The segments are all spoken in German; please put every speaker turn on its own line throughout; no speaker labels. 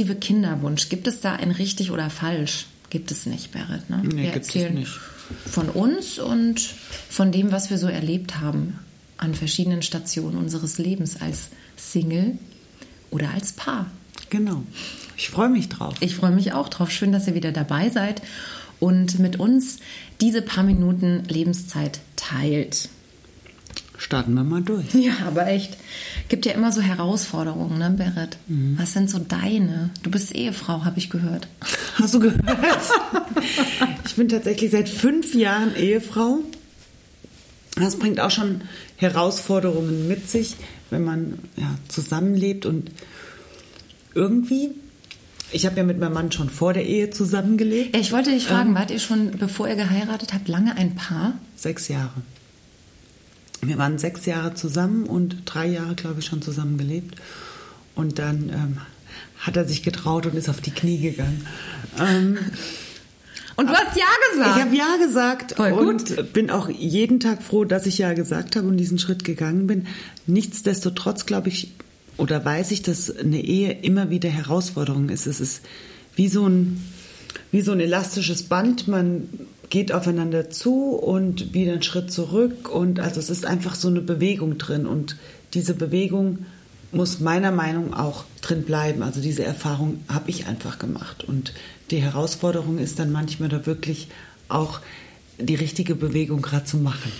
inklusive Kinderwunsch. Gibt es da ein richtig oder falsch? Gibt es nicht, Berit. Ne?
Nee,
wir
gibt es
erzählen
nicht.
von uns und von dem, was wir so erlebt haben an verschiedenen Stationen unseres Lebens als Single oder als Paar.
Genau. Ich freue mich drauf.
Ich freue mich auch drauf. Schön, dass ihr wieder dabei seid und mit uns diese paar Minuten Lebenszeit teilt.
Starten wir mal durch.
Ja, aber echt. Gibt ja immer so Herausforderungen, ne, Berit? Was sind so deine? Du bist Ehefrau, habe ich gehört.
Hast du gehört? ich bin tatsächlich seit fünf Jahren Ehefrau. Das bringt auch schon Herausforderungen mit sich, wenn man ja, zusammenlebt und irgendwie. Ich habe ja mit meinem Mann schon vor der Ehe zusammengelebt.
Ich wollte dich fragen, wart ihr schon, bevor ihr geheiratet habt, lange ein Paar?
Sechs Jahre. Wir waren sechs Jahre zusammen und drei Jahre, glaube ich, schon zusammen gelebt. Und dann ähm, hat er sich getraut und ist auf die Knie gegangen. Ähm,
Und du hast Ja gesagt.
ich habe ja gesagt
Voll gut.
und bin auch jeden Tag froh, dass ich ja gesagt habe und diesen Schritt gegangen bin. Nichtsdestotrotz glaube ich oder weiß ich, dass eine Ehe immer wieder Herausforderung ist. Es ist wie so ein wie so ein elastisches Band. Man geht aufeinander zu und wieder einen Schritt zurück und also es ist einfach so eine Bewegung drin und diese Bewegung muss meiner Meinung nach auch drin bleiben. Also diese Erfahrung habe ich einfach gemacht und die Herausforderung ist dann manchmal da wirklich auch die richtige Bewegung gerade zu machen.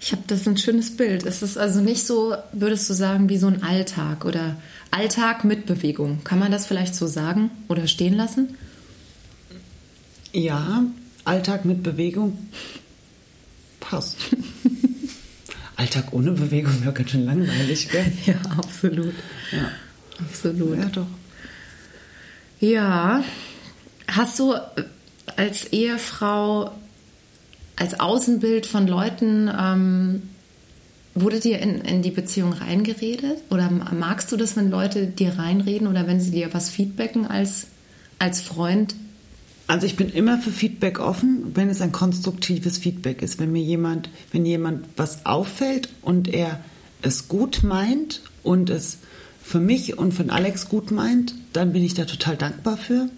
Ich habe das ein schönes Bild. Es ist also nicht so, würdest du sagen, wie so ein Alltag oder Alltag mit Bewegung. Kann man das vielleicht so sagen oder stehen lassen?
Ja, Alltag mit Bewegung passt. Alltag ohne Bewegung wäre ganz schön langweilig, gell?
Ja, absolut.
Ja.
Absolut.
Ja, doch.
Ja. Hast du als Ehefrau, als Außenbild von Leuten, ähm, wurde dir in, in die Beziehung reingeredet? Oder magst du das, wenn Leute dir reinreden oder wenn sie dir was feedbacken als, als Freund?
Also ich bin immer für Feedback offen, wenn es ein konstruktives Feedback ist. Wenn mir jemand, wenn jemand was auffällt und er es gut meint und es für mich und für Alex gut meint, dann bin ich da total dankbar für.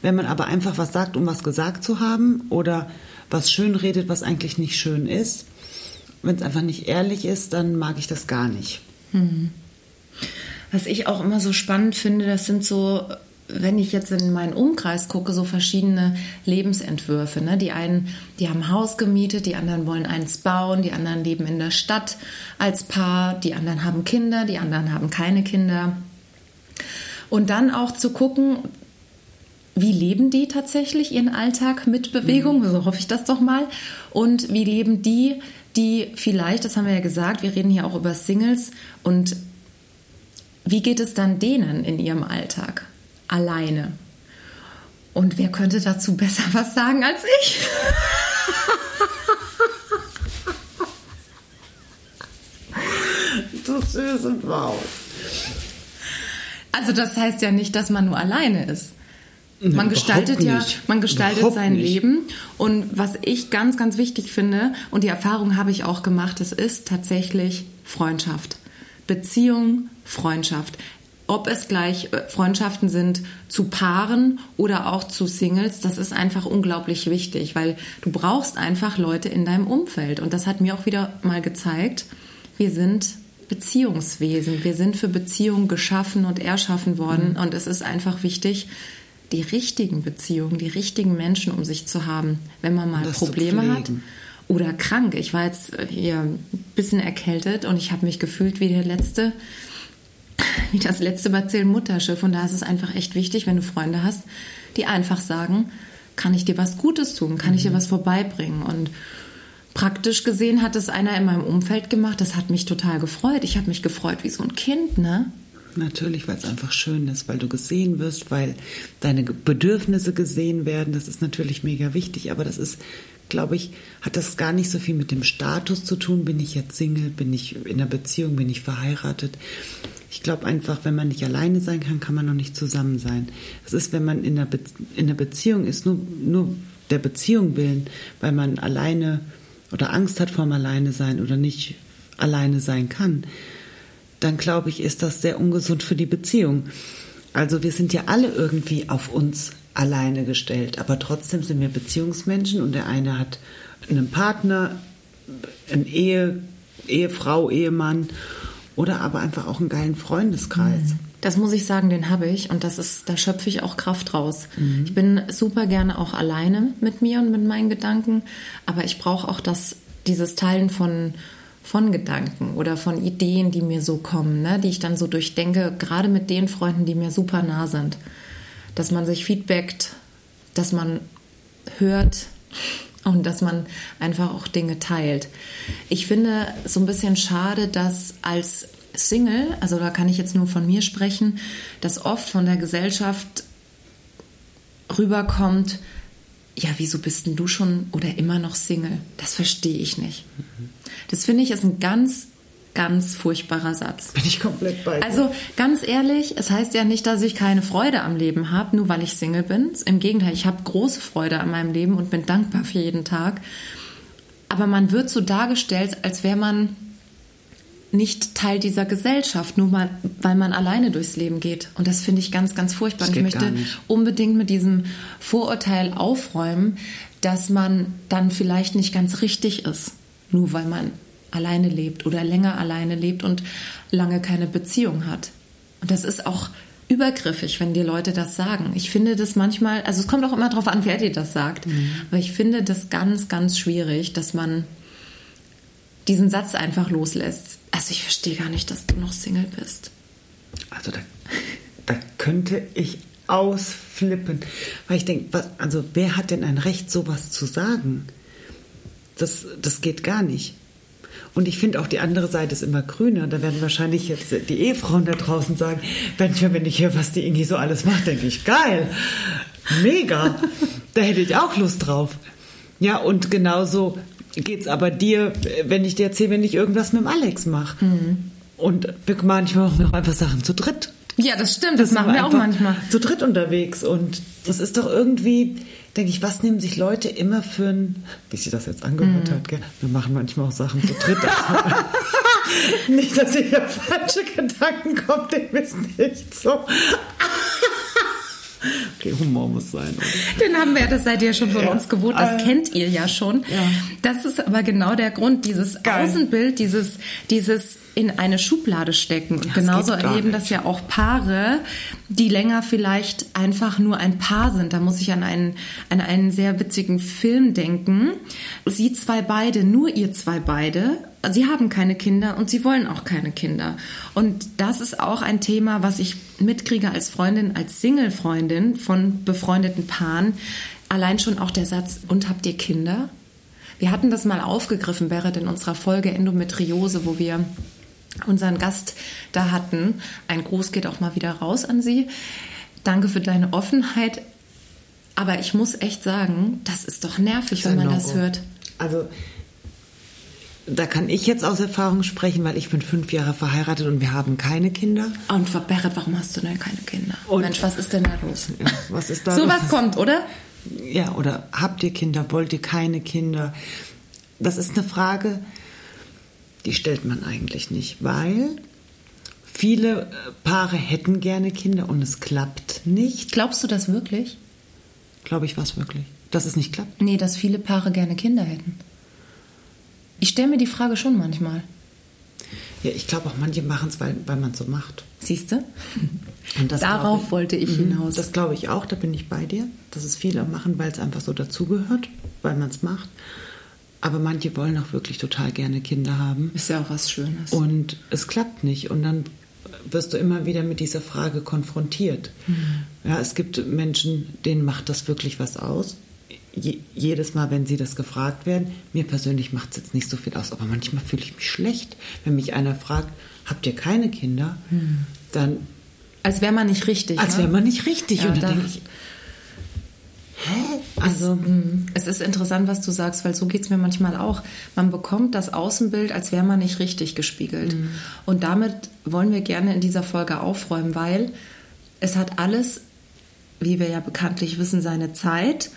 Wenn man aber einfach was sagt, um was gesagt zu haben oder was schön redet, was eigentlich nicht schön ist, wenn es einfach nicht ehrlich ist, dann mag ich das gar nicht.
Was ich auch immer so spannend finde, das sind so, wenn ich jetzt in meinen Umkreis gucke, so verschiedene Lebensentwürfe. Ne? Die einen, die haben ein Haus gemietet, die anderen wollen eins bauen, die anderen leben in der Stadt als Paar, die anderen haben Kinder, die anderen haben keine Kinder. Und dann auch zu gucken, wie leben die tatsächlich ihren Alltag mit Bewegung? So hoffe ich das doch mal. Und wie leben die, die vielleicht, das haben wir ja gesagt, wir reden hier auch über Singles und wie geht es dann denen in ihrem Alltag? Alleine. Und wer könnte dazu besser was sagen als ich?
So süß und wow.
Also das heißt ja nicht, dass man nur alleine ist. Man
überhaupt
gestaltet ja, man gestaltet
Überhaupt
sein
nicht.
Leben. Und was ich ganz, ganz wichtig finde, und die Erfahrung habe ich auch gemacht, es ist tatsächlich Freundschaft. Beziehung, Freundschaft. Ob es gleich äh, Freundschaften sind zu Paaren oder auch zu Singles, das ist einfach unglaublich wichtig, weil du brauchst einfach Leute in deinem Umfeld. Und das hat mir auch wieder mal gezeigt, wir sind Beziehungswesen. Wir sind für Beziehungen geschaffen und erschaffen worden.
Mhm.
Und es ist einfach wichtig, die richtigen Beziehungen, die richtigen Menschen um sich zu haben, wenn man mal
Das
Probleme hat oder krank. Ich war jetzt äh, hier ein bisschen erkältet und ich habe mich gefühlt wie der letzte, wie das letzte Bazillen Mutterschiff. Und da ist es einfach echt wichtig, wenn du Freunde hast, die einfach sagen, kann ich dir was Gutes tun? Kann ich dir was vorbeibringen? Und praktisch gesehen hat es einer in meinem Umfeld gemacht. Das hat mich total gefreut. Ich habe mich gefreut wie so ein Kind, ne?
Natürlich, weil es einfach schön ist, weil du gesehen wirst, weil deine Bedürfnisse gesehen werden. Das ist natürlich mega wichtig, aber das ist, glaube ich, hat das gar nicht so viel mit dem Status zu tun. Bin ich jetzt Single? Bin ich in einer Beziehung? Bin ich verheiratet? Ich glaube einfach, wenn man nicht alleine sein kann, kann man noch nicht zusammen sein. Es ist, wenn man in einer, Be in einer Beziehung ist, nur, nur der Beziehung willen, weil man alleine oder Angst hat vorm Alleine sein oder nicht alleine sein kann, dann glaube ich, ist das sehr ungesund für die Beziehung. Also wir sind ja alle irgendwie auf uns alleine gestellt, aber trotzdem sind wir Beziehungsmenschen und der eine hat einen Partner, eine Ehe, Ehefrau, Ehemann oder aber einfach auch einen geilen Freundeskreis. Mhm.
Das muss ich sagen, den habe ich und das ist, da schöpfe ich auch Kraft raus. Mhm. Ich bin super gerne auch alleine mit mir und mit meinen Gedanken, aber ich brauche auch das, dieses Teilen von, von Gedanken oder von Ideen, die mir so kommen, ne, die ich dann so durchdenke, gerade mit den Freunden, die mir super nah sind. Dass man sich feedbackt, dass man hört und dass man einfach auch Dinge teilt. Ich finde so ein bisschen schade, dass als Single, also da kann ich jetzt nur von mir sprechen, dass oft von der Gesellschaft rüberkommt, ja, wieso bist denn du schon oder immer noch Single? Das verstehe ich nicht. Das finde ich ist ein ganz, ganz furchtbarer Satz.
Bin ich komplett bei
dir. Also ganz ehrlich, es heißt ja nicht, dass ich keine Freude am Leben habe, nur weil ich Single bin. Im Gegenteil, ich habe große Freude an meinem Leben und bin dankbar für jeden Tag. Aber man wird so dargestellt, als wäre man nicht Teil dieser Gesellschaft, nur mal, weil man alleine durchs Leben geht. Und das finde ich ganz, ganz furchtbar. Und ich möchte unbedingt mit diesem Vorurteil aufräumen, dass man dann vielleicht nicht ganz richtig ist, nur weil man alleine lebt oder länger alleine lebt und lange keine Beziehung hat. Und das ist auch übergriffig, wenn dir Leute das sagen. Ich finde das manchmal, also es kommt auch immer darauf an, wer dir das sagt, mhm. aber ich finde das ganz, ganz schwierig, dass man diesen Satz einfach loslässt. Also ich verstehe gar nicht, dass du noch Single bist.
Also da, da könnte ich ausflippen, weil ich denke, was, also wer hat denn ein Recht, sowas zu sagen? Das, das geht gar nicht. Und ich finde auch die andere Seite ist immer grüner. Da werden wahrscheinlich jetzt die Ehefrauen da draußen sagen, wenn ich, wenn ich höre, was die Ingi so alles macht, denke ich, geil, mega. da hätte ich auch Lust drauf. Ja, und genauso geht es aber dir, wenn ich dir erzähle, wenn ich irgendwas mit dem Alex mache. Mhm. Und manchmal auch einfach Sachen zu dritt.
Ja, das stimmt, das, das machen wir auch manchmal.
Zu dritt unterwegs. Und das ist doch irgendwie, denke ich, was nehmen sich Leute immer für ein, wie sie das jetzt angehört mhm. hat, gell? wir machen manchmal auch Sachen zu dritt. nicht, dass ihr falsche Gedanken kommt, den wissen nicht so. Okay, Humor muss sein.
Den haben wir, das seid ihr schon von ja. uns gewohnt, das äh, kennt ihr ja schon. Ja. Das ist aber genau der Grund, dieses Geil. Außenbild, dieses, dieses in eine Schublade stecken. Und ja, genauso erleben das ja auch Paare, die länger vielleicht einfach nur ein Paar sind. Da muss ich an einen, an einen sehr witzigen Film denken. Sie zwei beide, nur ihr zwei beide. Sie haben keine Kinder und sie wollen auch keine Kinder. Und das ist auch ein Thema, was ich mitkriege als Freundin, als Single-Freundin von befreundeten Paaren. Allein schon auch der Satz, und habt ihr Kinder? Wir hatten das mal aufgegriffen, Berit, in unserer Folge Endometriose, wo wir unseren Gast da hatten. Ein Gruß geht auch mal wieder raus an Sie. Danke für deine Offenheit. Aber ich muss echt sagen, das ist doch nervig, wenn man das hört.
Also da kann ich jetzt aus Erfahrung sprechen, weil ich bin fünf Jahre verheiratet und wir haben keine Kinder.
Und Berit, warum hast du denn keine Kinder? Und Mensch, was ist denn da los?
Ja, was ist da
so was kommt, oder?
Ja, oder habt ihr Kinder? Wollt ihr keine Kinder? Das ist eine Frage, die stellt man eigentlich nicht, weil viele äh, Paare hätten gerne Kinder und es klappt nicht.
Glaubst du das wirklich?
Glaube ich was wirklich. Dass es nicht klappt?
Nee, dass viele Paare gerne Kinder hätten. Ich stelle mir die Frage schon manchmal.
Ja, ich glaube auch manche machen es, weil, weil man es so macht.
Siehst du? Darauf ich, wollte ich mhm, hinaus.
Das glaube ich auch, da bin ich bei dir. Dass es viele machen, weil es einfach so dazugehört, weil man es macht. Aber manche wollen auch wirklich total gerne Kinder haben.
Ist ja auch was Schönes.
Und es klappt nicht. Und dann wirst du immer wieder mit dieser Frage konfrontiert. Mhm. Ja, es gibt Menschen, denen macht das wirklich was aus. Je, jedes Mal, wenn sie das gefragt werden, mir persönlich macht es jetzt nicht so viel aus, aber manchmal fühle ich mich schlecht, wenn mich einer fragt, habt ihr keine Kinder? Mhm. Dann.
Als wäre man nicht richtig.
Als wäre man nicht richtig. Ja, und dann denke ich,
Hä? Also mm, es ist interessant, was du sagst, weil so geht es mir manchmal auch. Man bekommt das Außenbild, als wäre man nicht richtig gespiegelt. Mhm. Und damit wollen wir gerne in dieser Folge aufräumen, weil es hat alles, wie wir ja bekanntlich wissen, seine Zeit.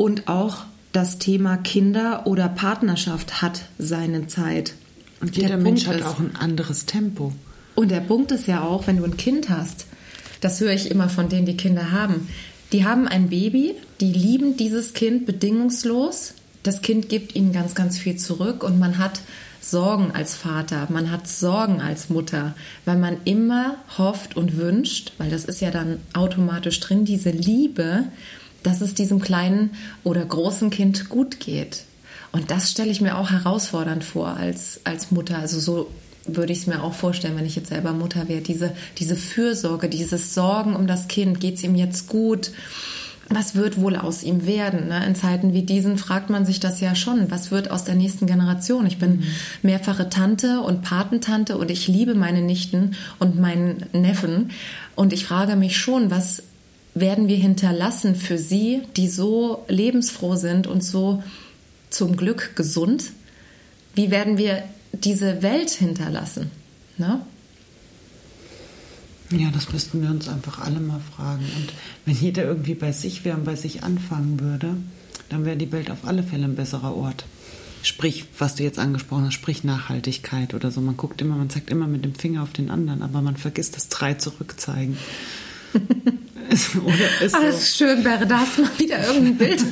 Und auch das Thema Kinder oder Partnerschaft hat seine Zeit.
Und jeder Mensch hat ist, auch ein anderes Tempo.
Und der Punkt ist ja auch, wenn du ein Kind hast, das höre ich immer von denen, die Kinder haben, die haben ein Baby, die lieben dieses Kind bedingungslos. Das Kind gibt ihnen ganz, ganz viel zurück und man hat Sorgen als Vater, man hat Sorgen als Mutter, weil man immer hofft und wünscht, weil das ist ja dann automatisch drin, diese Liebe, dass es diesem kleinen oder großen Kind gut geht. Und das stelle ich mir auch herausfordernd vor als, als Mutter. Also so würde ich es mir auch vorstellen, wenn ich jetzt selber Mutter wäre. Diese, diese Fürsorge, dieses Sorgen um das Kind, geht es ihm jetzt gut? Was wird wohl aus ihm werden? Ne? In Zeiten wie diesen fragt man sich das ja schon. Was wird aus der nächsten Generation? Ich bin mhm. mehrfache Tante und Patentante und ich liebe meine Nichten und meinen Neffen. Und ich frage mich schon, was werden wir hinterlassen für sie, die so lebensfroh sind und so zum Glück gesund? Wie werden wir diese Welt hinterlassen? Ne?
Ja, das müssten wir uns einfach alle mal fragen. Und wenn jeder irgendwie bei sich wäre und bei sich anfangen würde, dann wäre die Welt auf alle Fälle ein besserer Ort. Sprich, was du jetzt angesprochen hast, sprich Nachhaltigkeit oder so. Man guckt immer, man zeigt immer mit dem Finger auf den anderen, aber man vergisst das drei zurückzeigen.
Ist Alles so. schön wäre, da hast du mal wieder irgendein Bild.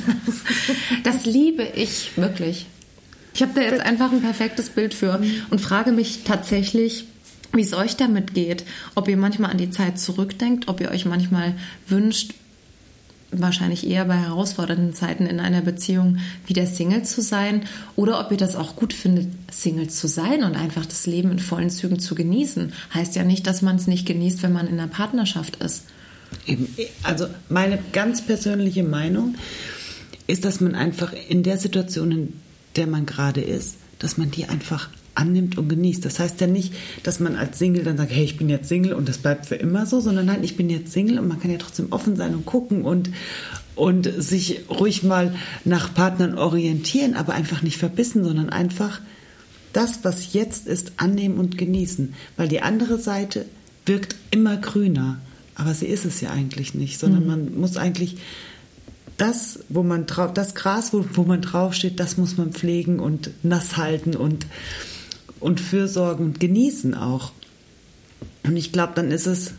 Das liebe ich wirklich. Ich habe da jetzt einfach ein perfektes Bild für und frage mich tatsächlich, wie es euch damit geht. Ob ihr manchmal an die Zeit zurückdenkt, ob ihr euch manchmal wünscht, wahrscheinlich eher bei herausfordernden Zeiten in einer Beziehung wieder Single zu sein oder ob ihr das auch gut findet, Single zu sein und einfach das Leben in vollen Zügen zu genießen. Heißt ja nicht, dass man es nicht genießt, wenn man in einer Partnerschaft ist.
Also meine ganz persönliche Meinung ist, dass man einfach in der Situation, in der man gerade ist, dass man die einfach annimmt und genießt. Das heißt ja nicht, dass man als Single dann sagt, hey, ich bin jetzt Single und das bleibt für immer so, sondern nein, ich bin jetzt Single und man kann ja trotzdem offen sein und gucken und, und sich ruhig mal nach Partnern orientieren, aber einfach nicht verbissen, sondern einfach das, was jetzt ist, annehmen und genießen. Weil die andere Seite wirkt immer grüner. Aber sie ist es ja eigentlich nicht, sondern mhm. man muss eigentlich das, wo man drauf, das Gras, wo, wo man draufsteht, das muss man pflegen und nass halten und, und fürsorgen und genießen auch. Und ich glaube, dann ist es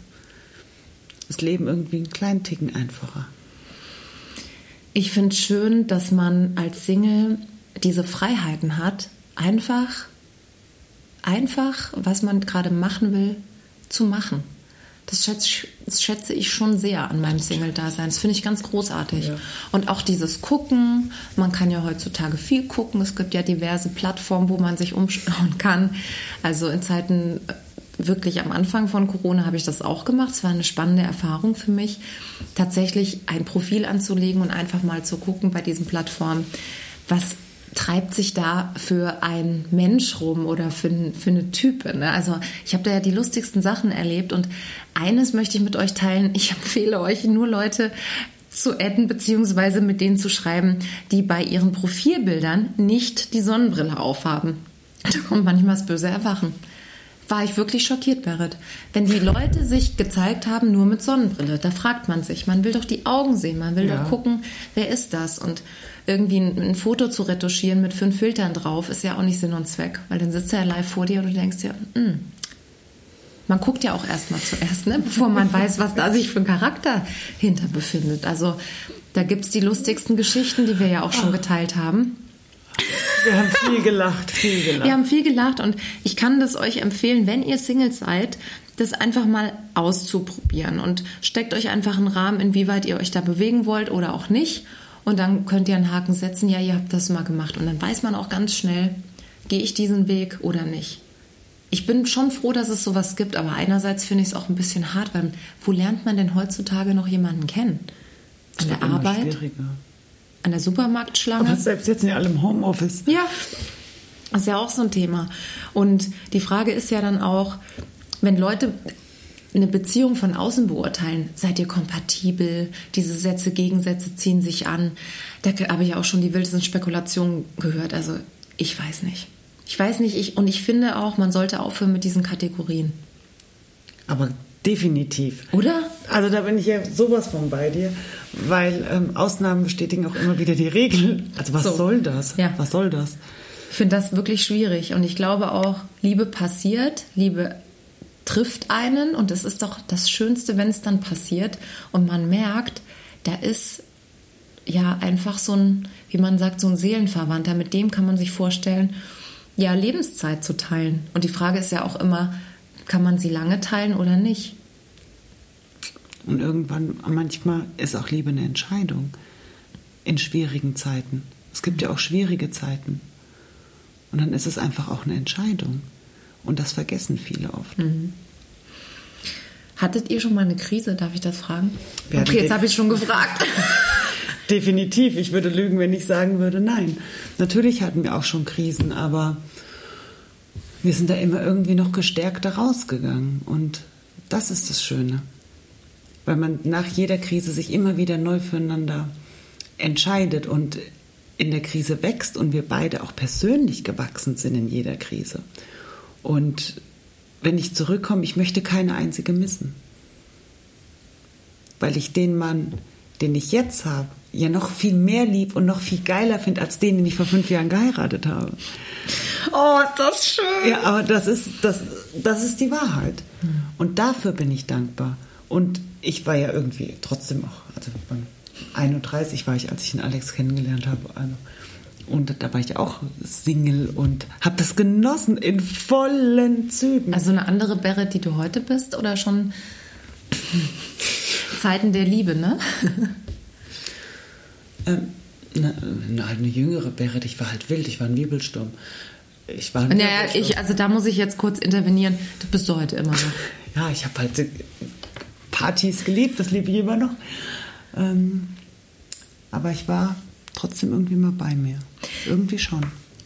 das Leben irgendwie einen kleinen Ticken einfacher.
Ich finde es schön, dass man als Single diese Freiheiten hat, einfach, einfach, was man gerade machen will, zu machen. Das schätze, das schätze, ich schon sehr an meinem Single-Dasein. Das finde ich ganz großartig. Ja. Und auch dieses Gucken. Man kann ja heutzutage viel gucken. Es gibt ja diverse Plattformen, wo man sich umschauen kann. Also in Zeiten äh, wirklich am Anfang von Corona habe ich das auch gemacht. Es war eine spannende Erfahrung für mich, tatsächlich ein Profil anzulegen und einfach mal zu gucken bei diesen Plattformen, was treibt sich da für ein Mensch rum oder für, für eine Type? Ne? Also ich habe da ja die lustigsten Sachen erlebt und eines möchte ich mit euch teilen. Ich empfehle euch nur Leute zu adden beziehungsweise mit denen zu schreiben, die bei ihren Profilbildern nicht die Sonnenbrille aufhaben. Da kommt manchmal das böse Erwachen. War ich wirklich schockiert, Berit. Wenn die Leute sich gezeigt haben nur mit Sonnenbrille, da fragt man sich, man will doch die Augen sehen, man will ja. doch gucken, wer ist das? Und irgendwie ein, ein, Foto zu retuschieren mit fünf Filtern drauf, ist ja auch nicht Sinn und Zweck, weil dann sitzt er live vor dir und du denkst dir, hm, man guckt ja auch erstmal zuerst, ne, bevor man weiß, was da sich für ein Charakter hinter befindet. Also da gibt es die lustigsten Geschichten, die wir ja auch schon geteilt haben.
Wir haben viel gelacht, viel gelacht.
Wir haben viel gelacht und ich kann das euch empfehlen, wenn ihr Single seid, das einfach mal auszuprobieren und steckt euch einfach einen Rahmen, inwieweit ihr euch da bewegen wollt oder auch nicht und dann könnt ihr einen Haken setzen, ja, ihr habt das mal gemacht. Und dann weiß man auch ganz schnell, gehe ich diesen Weg oder nicht. Ich bin schon froh, dass es sowas gibt, aber einerseits finde ich es auch ein bisschen hart, weil wo lernt man denn heutzutage noch jemanden kennen? An der Arbeit? An der Supermarktschlange?
Aber selbst jetzt sind ja alle im Homeoffice.
Ja, das ist ja auch so ein Thema. Und die Frage ist ja dann auch, wenn Leute eine Beziehung von außen beurteilen. Seid ihr kompatibel? Diese Sätze, Gegensätze ziehen sich an. Da habe ich auch schon die wildesten Spekulationen gehört. Also ich weiß nicht. Ich weiß nicht, ich, und ich finde auch, man sollte aufhören mit diesen Kategorien.
Aber Definitiv.
Oder?
Also da bin ich ja sowas von bei dir, weil ähm, Ausnahmen bestätigen auch immer wieder die Regeln. Also was
So.
soll das?
Ja.
Was soll das?
Ich finde das wirklich schwierig und ich glaube auch, Liebe passiert, Liebe trifft einen und es ist doch das Schönste, wenn es dann passiert und man merkt, da ist ja einfach so ein, wie man sagt, so ein Seelenverwandter, mit dem kann man sich vorstellen, ja, Lebenszeit zu teilen. Und die Frage ist ja auch immer, kann man sie lange teilen oder nicht?
Und irgendwann, manchmal ist auch Liebe eine Entscheidung in schwierigen Zeiten. Es gibt ja auch schwierige Zeiten. Und dann ist es einfach auch eine Entscheidung. Und das vergessen viele oft.
Hattet ihr schon mal eine Krise? Darf ich das fragen?
Wir
okay, jetzt habe ich schon gefragt.
Definitiv. Ich würde lügen, wenn ich sagen würde, nein. Natürlich hatten wir auch schon Krisen, aber wir sind da immer irgendwie noch gestärkter rausgegangen. Und das ist das Schöne. Weil man nach jeder Krise sich immer wieder neu füreinander entscheidet und in der Krise wächst und wir beide auch persönlich gewachsen sind in jeder Krise. Und wenn ich zurückkomme, ich möchte keine einzige missen weil ich den Mann, den ich jetzt habe, ja noch viel mehr lieb und noch viel geiler finde als den, den ich vor fünf Jahren geheiratet habe.
Oh, ist das schön.
Ja, aber das ist, das, das ist die Wahrheit. Und dafür bin ich dankbar. Und ich war ja irgendwie trotzdem auch, also beim 31 war ich, als ich den Alex kennengelernt habe. Also, und da war ich auch Single und habe das genossen in vollen Zügen.
Also eine andere Berit, die du heute bist oder schon Zeiten der Liebe, ne?
Ähm, eine, eine, halt eine jüngere Berit, ich war halt wild, ich war ein Wirbelsturm. Ich war ein
Naja,
Wirbelsturm.
ich, also da muss ich jetzt kurz intervenieren. Du bist du heute immer noch.
Ja, ich habe halt Partys geliebt, das liebe ich immer noch. Ähm, aber ich war trotzdem irgendwie mal bei mir. Irgendwie schon.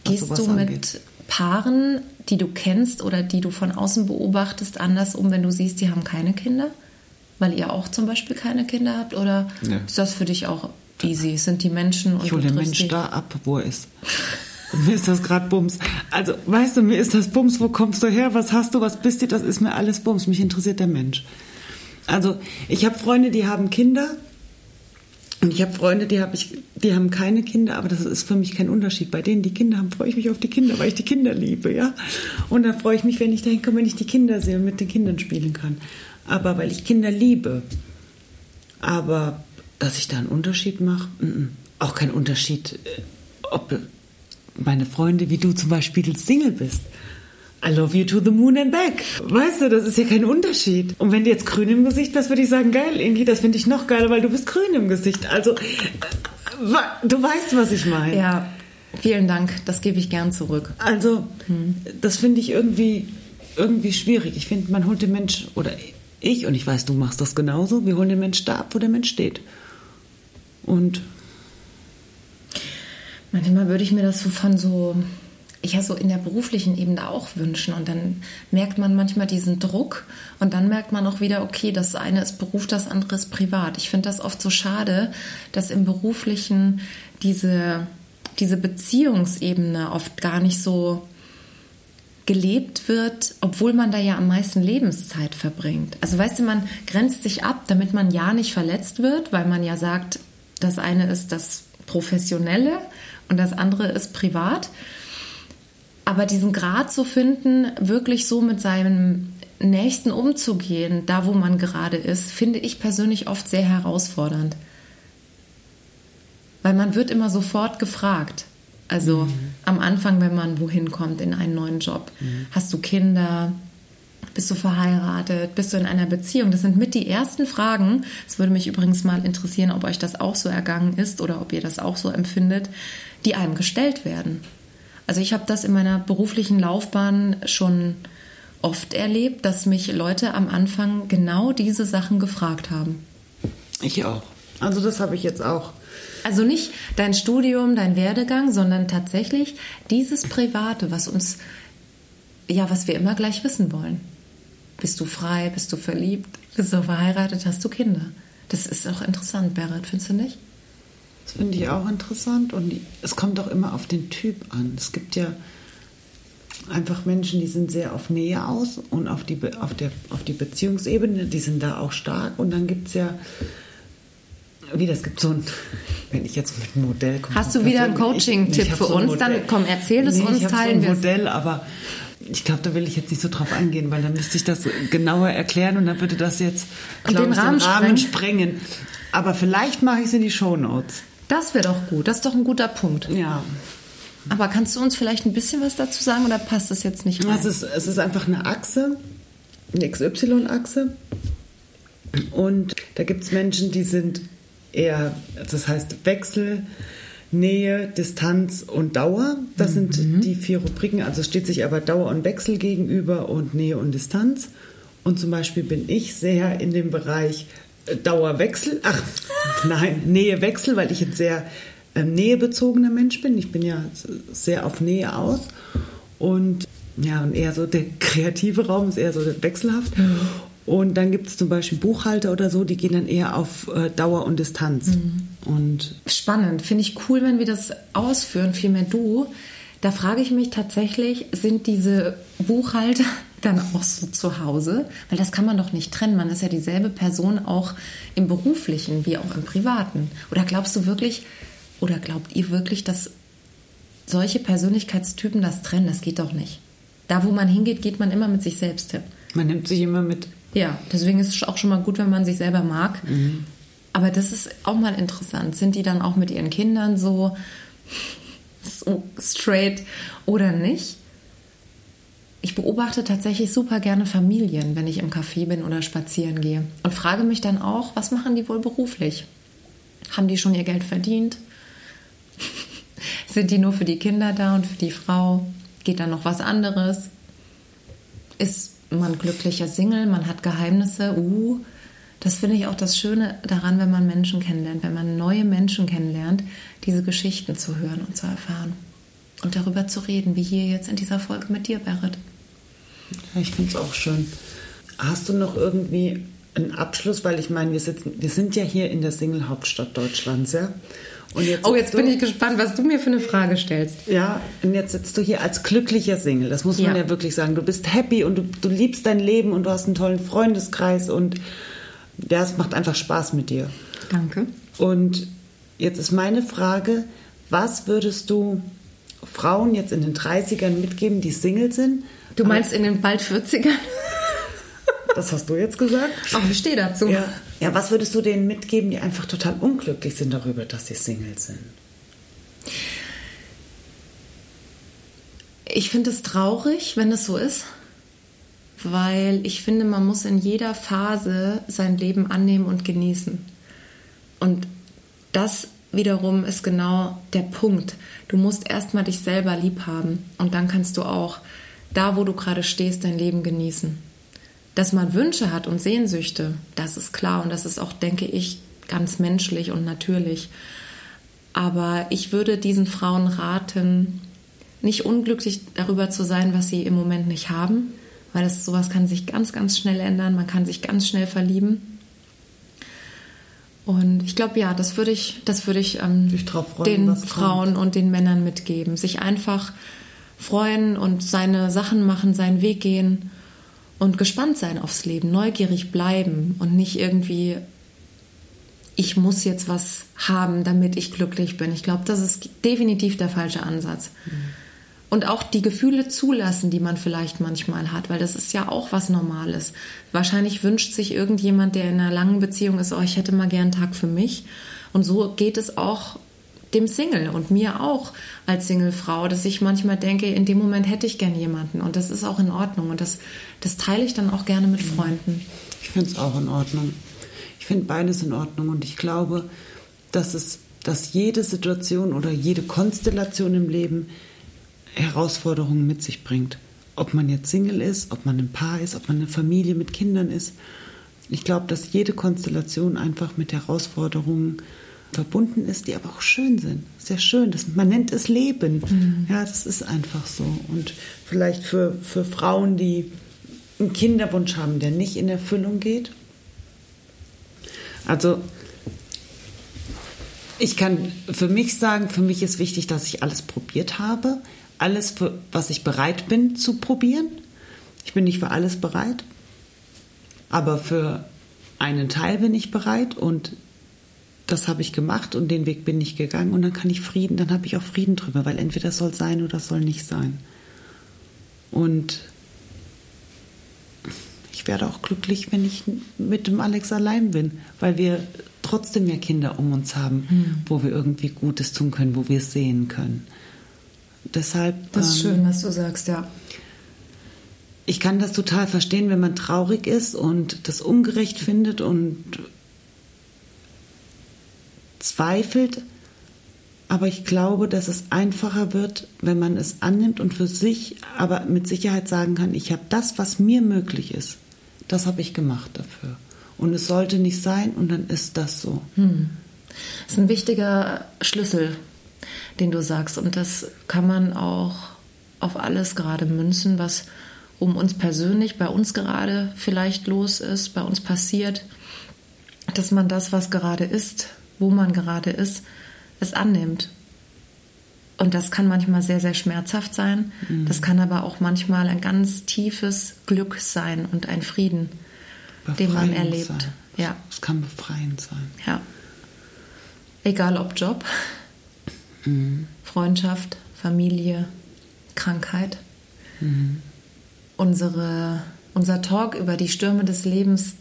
was
Gehst du mit
angeht.
Paaren, die du kennst oder die du von außen beobachtest, anders um, wenn du siehst, die haben keine Kinder? Weil ihr auch zum Beispiel keine Kinder habt? Oder
Ja.
ist das für dich auch easy? Sind die Menschen und
Ich hole den Mensch
dich.
da ab, wo er ist. Mir ist das gerade Bums. Also, weißt du, mir ist das Bums, wo kommst du her, was hast du, was bist du, das ist mir alles Bums. Mich interessiert der Mensch. Also, ich habe Freunde, die haben Kinder. Und ich habe Freunde, die, hab ich, die haben keine Kinder, aber das ist für mich kein Unterschied. Bei denen, die Kinder haben, freue ich mich auf die Kinder, weil ich die Kinder liebe, ja. Und dann freue ich mich, wenn ich dahin komme, wenn ich die Kinder sehe und mit den Kindern spielen kann. Aber weil ich Kinder liebe. Aber dass ich da einen Unterschied mache, mm, mm. auch kein Unterschied, äh, ob meine Freunde wie du zum Beispiel Single bist. I love you to the moon and back. Weißt du, das ist ja kein Unterschied. Und wenn du jetzt grün im Gesicht bist, würde ich sagen, geil, Ingi, das finde ich noch geiler, weil du bist grün im Gesicht. Also, äh, du weißt, was ich meine.
Ja, vielen Dank. Das gebe ich gern zurück.
Also, das finde ich irgendwie, irgendwie schwierig. Ich finde, man holt den Mensch, oder ich, und ich weiß, du machst das genauso, wir holen den Mensch da ab, wo der Mensch steht. Und
Manchmal würde ich mir das so von so, ja so in der beruflichen Ebene auch wünschen. Und dann merkt man manchmal diesen Druck und dann merkt man auch wieder, okay, das eine ist Beruf, das andere ist privat. Ich finde das oft so schade, dass im beruflichen diese, diese Beziehungsebene oft gar nicht so gelebt wird, obwohl man da ja am meisten Lebenszeit verbringt. Also weißt du, man grenzt sich ab, damit man ja nicht verletzt wird, weil man ja sagt, das eine ist das Professionelle und das andere ist privat. Aber diesen Grad zu finden, wirklich so mit seinem Nächsten umzugehen, da wo man gerade ist, finde ich persönlich oft sehr herausfordernd. Weil man wird immer sofort gefragt. Also am Anfang, wenn man wohin kommt in einen neuen Job. Hast du Kinder? Bist du verheiratet? Bist du in einer Beziehung? Das sind mit die ersten Fragen. Es würde mich übrigens mal interessieren, ob euch das auch so ergangen ist oder ob ihr das auch so empfindet, die einem gestellt werden. Also ich habe das in meiner beruflichen Laufbahn schon oft erlebt, dass mich Leute am Anfang genau diese Sachen gefragt haben.
ich auch. Also, das habe ich jetzt auch.
Also nicht dein Studium, dein Werdegang, sondern tatsächlich dieses Private, was uns, ja, was wir immer gleich wissen wollen. Bist du frei? Bist du verliebt? Bist du verheiratet? Hast du Kinder? Das ist auch interessant, Berit, findest du nicht?
Das finde ich auch interessant und es kommt auch immer auf den Typ an. Es gibt ja einfach Menschen, die sind sehr auf Nähe aus und auf die, auf der, auf die Beziehungsebene, die sind da auch stark. Und dann gibt es ja, wie das gibt so ein, wenn ich jetzt mit einem Modell komme.
Hast du wieder einen Coaching-Tipp für so uns? Dann komm, erzähl es nee, uns,
ich teilen so ein Modell, aber ich glaube, da will ich jetzt nicht so drauf eingehen, weil dann müsste ich das genauer erklären und dann würde das jetzt
den, ich, Rahmen, den Rahmen
sprengen. Aber vielleicht mache ich es in die Show Notes.
Das wäre doch gut. Das ist doch ein guter Punkt.
Ja.
Aber kannst du uns vielleicht ein bisschen was dazu sagen oder passt das jetzt nicht
rein? Es ist, es ist einfach eine Achse, eine XY-Achse. Und da gibt es Menschen, die sind eher, das heißt Wechsel, Nähe, Distanz und Dauer. Das mhm. sind die vier Rubriken. Also steht sich aber Dauer und Wechsel gegenüber und Nähe und Distanz. Und zum Beispiel bin ich sehr in dem Bereich Dauerwechsel, ach nein, Nähewechsel, weil ich jetzt sehr ähm, nähebezogener Mensch bin. Ich bin ja sehr auf Nähe aus. Und ja, und eher so der kreative Raum ist eher so wechselhaft. Mhm. Und dann gibt es zum Beispiel Buchhalter oder so, die gehen dann eher auf äh, Dauer und Distanz. Mhm. Und
Spannend, finde ich cool, wenn wir das ausführen, vielmehr du. Da frage ich mich tatsächlich, sind diese Buchhalter dann auch so zu Hause? Weil das kann man doch nicht trennen. Man ist ja dieselbe Person auch im beruflichen wie auch im privaten. Oder glaubst du wirklich, oder glaubt ihr wirklich, dass solche Persönlichkeitstypen das trennen? Das geht doch nicht. Da, wo man hingeht, geht man immer mit sich selbst hin.
Man nimmt sich immer mit.
Ja, deswegen ist es auch schon mal gut, wenn man sich selber mag. Mhm. Aber das ist auch mal interessant. Sind die dann auch mit ihren Kindern so, so straight oder nicht? Ich beobachte tatsächlich super gerne Familien, wenn ich im Café bin oder spazieren gehe. Und frage mich dann auch, was machen die wohl beruflich? Haben die schon ihr Geld verdient? Sind die nur für die Kinder da und für die Frau? Geht da noch was anderes? Ist man glücklicher Single? Man hat Geheimnisse? Uh, das finde ich auch das Schöne daran, wenn man Menschen kennenlernt, wenn man neue Menschen kennenlernt, diese Geschichten zu hören und zu erfahren. Und darüber zu reden, wie hier jetzt in dieser Folge mit dir, Berit.
Ja, ich finde es auch schön. Hast du noch irgendwie einen Abschluss? Weil ich meine, wir, sitzen, wir sind ja hier in der Single-Hauptstadt Deutschlands, ja?
Jetzt oh, jetzt bin ich gespannt, was du mir für eine Frage stellst.
Ja, und jetzt sitzt du hier als glücklicher Single. Das muss man ja, ja wirklich sagen. Du bist happy und du, du liebst dein Leben und du hast einen tollen Freundeskreis und ja, es macht einfach Spaß mit dir.
Danke.
Und jetzt ist meine Frage, was würdest du Frauen jetzt in den 30ern mitgeben, die Single sind?
Du meinst in den bald 40ern?
Das hast du jetzt gesagt.
Ach, ich stehe dazu.
Ja. ja, was würdest du denen mitgeben, die einfach total unglücklich sind darüber, dass sie Single sind?
Ich finde es traurig, wenn es so ist, weil ich finde, man muss in jeder Phase sein Leben annehmen und genießen. Und das wiederum ist genau der Punkt. Du musst erstmal dich selber lieb haben und dann kannst du auch da, wo du gerade stehst, dein Leben genießen. Dass man Wünsche hat und Sehnsüchte, das ist klar und das ist auch, denke ich, ganz menschlich und natürlich. Aber ich würde diesen Frauen raten, nicht unglücklich darüber zu sein, was sie im Moment nicht haben, weil das sowas kann sich ganz, ganz schnell ändern. Man kann sich ganz schnell verlieben. Und ich glaube, ja, das würde ich, das würde ich ähm, den Frauen und den Männern mitgeben. Sich einfach freuen und seine Sachen machen, seinen Weg gehen und gespannt sein aufs Leben, neugierig bleiben und nicht irgendwie, ich muss jetzt was haben, damit ich glücklich bin. Ich glaube, das ist definitiv der falsche Ansatz. Mhm. Und auch die Gefühle zulassen, die man vielleicht manchmal hat, weil das ist ja auch was Normales. Wahrscheinlich wünscht sich irgendjemand, der in einer langen Beziehung ist, oh, ich hätte mal gern einen Tag für mich. Und so geht es auch dem Single und mir auch als Singlefrau, dass ich manchmal denke, in dem Moment hätte ich gern jemanden und das ist auch in Ordnung und das, das teile ich dann auch gerne mit mhm. Freunden.
Ich finde es auch in Ordnung. Ich finde beides in Ordnung und ich glaube, dass es, dass jede Situation oder jede Konstellation im Leben Herausforderungen mit sich bringt. Ob man jetzt Single ist, ob man ein Paar ist, ob man eine Familie mit Kindern ist. Ich glaube, dass jede Konstellation einfach mit Herausforderungen verbunden ist, die aber auch schön sind. Sehr schön. Das, man nennt es Leben. Mhm. Ja, das ist einfach so. Und vielleicht für, für Frauen, die einen Kinderwunsch haben, der nicht in Erfüllung geht. Also ich kann für mich sagen, für mich ist wichtig, dass ich alles probiert habe, alles, für, was ich bereit bin zu probieren. Ich bin nicht für alles bereit, aber für einen Teil bin ich bereit und das habe ich gemacht und den Weg bin ich gegangen und dann kann ich Frieden, dann habe ich auch Frieden drüber, weil entweder das soll sein oder das soll nicht sein. Und ich werde auch glücklich, wenn ich mit dem Alex allein bin, weil wir trotzdem ja Kinder um uns haben, hm. wo wir irgendwie Gutes tun können, wo wir es sehen können. Deshalb.
Das ist ähm, schön, was du sagst, ja.
Ich kann das total verstehen, wenn man traurig ist und das ungerecht findet und zweifelt. Aber ich glaube, dass es einfacher wird, wenn man es annimmt und für sich aber mit Sicherheit sagen kann, ich habe das, was mir möglich ist, das habe ich gemacht dafür. Und es sollte nicht sein und dann ist das so. Hm.
Das ist ein wichtiger Schlüssel, den du sagst. Und das kann man auch auf alles gerade münzen, was um uns persönlich, bei uns gerade vielleicht los ist, bei uns passiert, dass man das, was gerade ist, wo man gerade ist, es annimmt. Und das kann manchmal sehr, sehr schmerzhaft sein. Mhm. Das kann aber auch manchmal ein ganz tiefes Glück sein und ein Frieden, befreiend den man erlebt.
Sein. Ja. Es kann befreiend sein.
Ja. Egal ob Job, mhm. Freundschaft, Familie, Krankheit. Mhm. Unsere, unser Talk über die Stürme des Lebens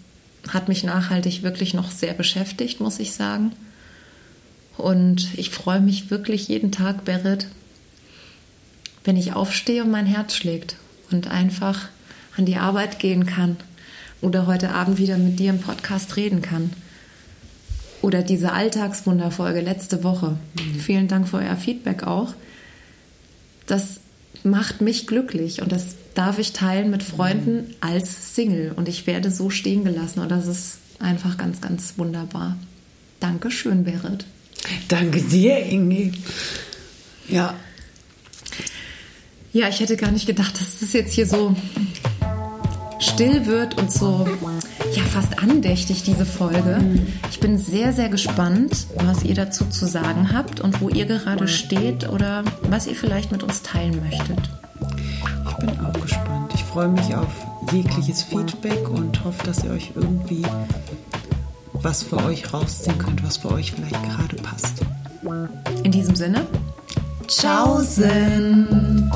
hat mich nachhaltig wirklich noch sehr beschäftigt, muss ich sagen. Und ich freue mich wirklich jeden Tag, Berit, wenn ich aufstehe und mein Herz schlägt und einfach an die Arbeit gehen kann oder heute Abend wieder mit dir im Podcast reden kann. Oder diese Alltagswunderfolge letzte Woche. Mhm. Vielen Dank für euer Feedback auch. Das macht mich glücklich und das darf ich teilen mit Freunden als Single und ich werde so stehen gelassen und das ist einfach ganz, ganz wunderbar. Dankeschön, Berit.
Danke dir, Ingi. Ja.
Ja, ich hätte gar nicht gedacht, dass es jetzt hier so still wird und so ja fast andächtig diese Folge. Ich bin sehr sehr gespannt, was ihr dazu zu sagen habt und wo ihr gerade steht oder was ihr vielleicht mit uns teilen möchtet
bin auch gespannt. Ich freue mich auf jegliches Feedback und hoffe, dass ihr euch irgendwie was für euch rausziehen könnt, was für euch vielleicht gerade passt.
In diesem Sinne, Tschaußen!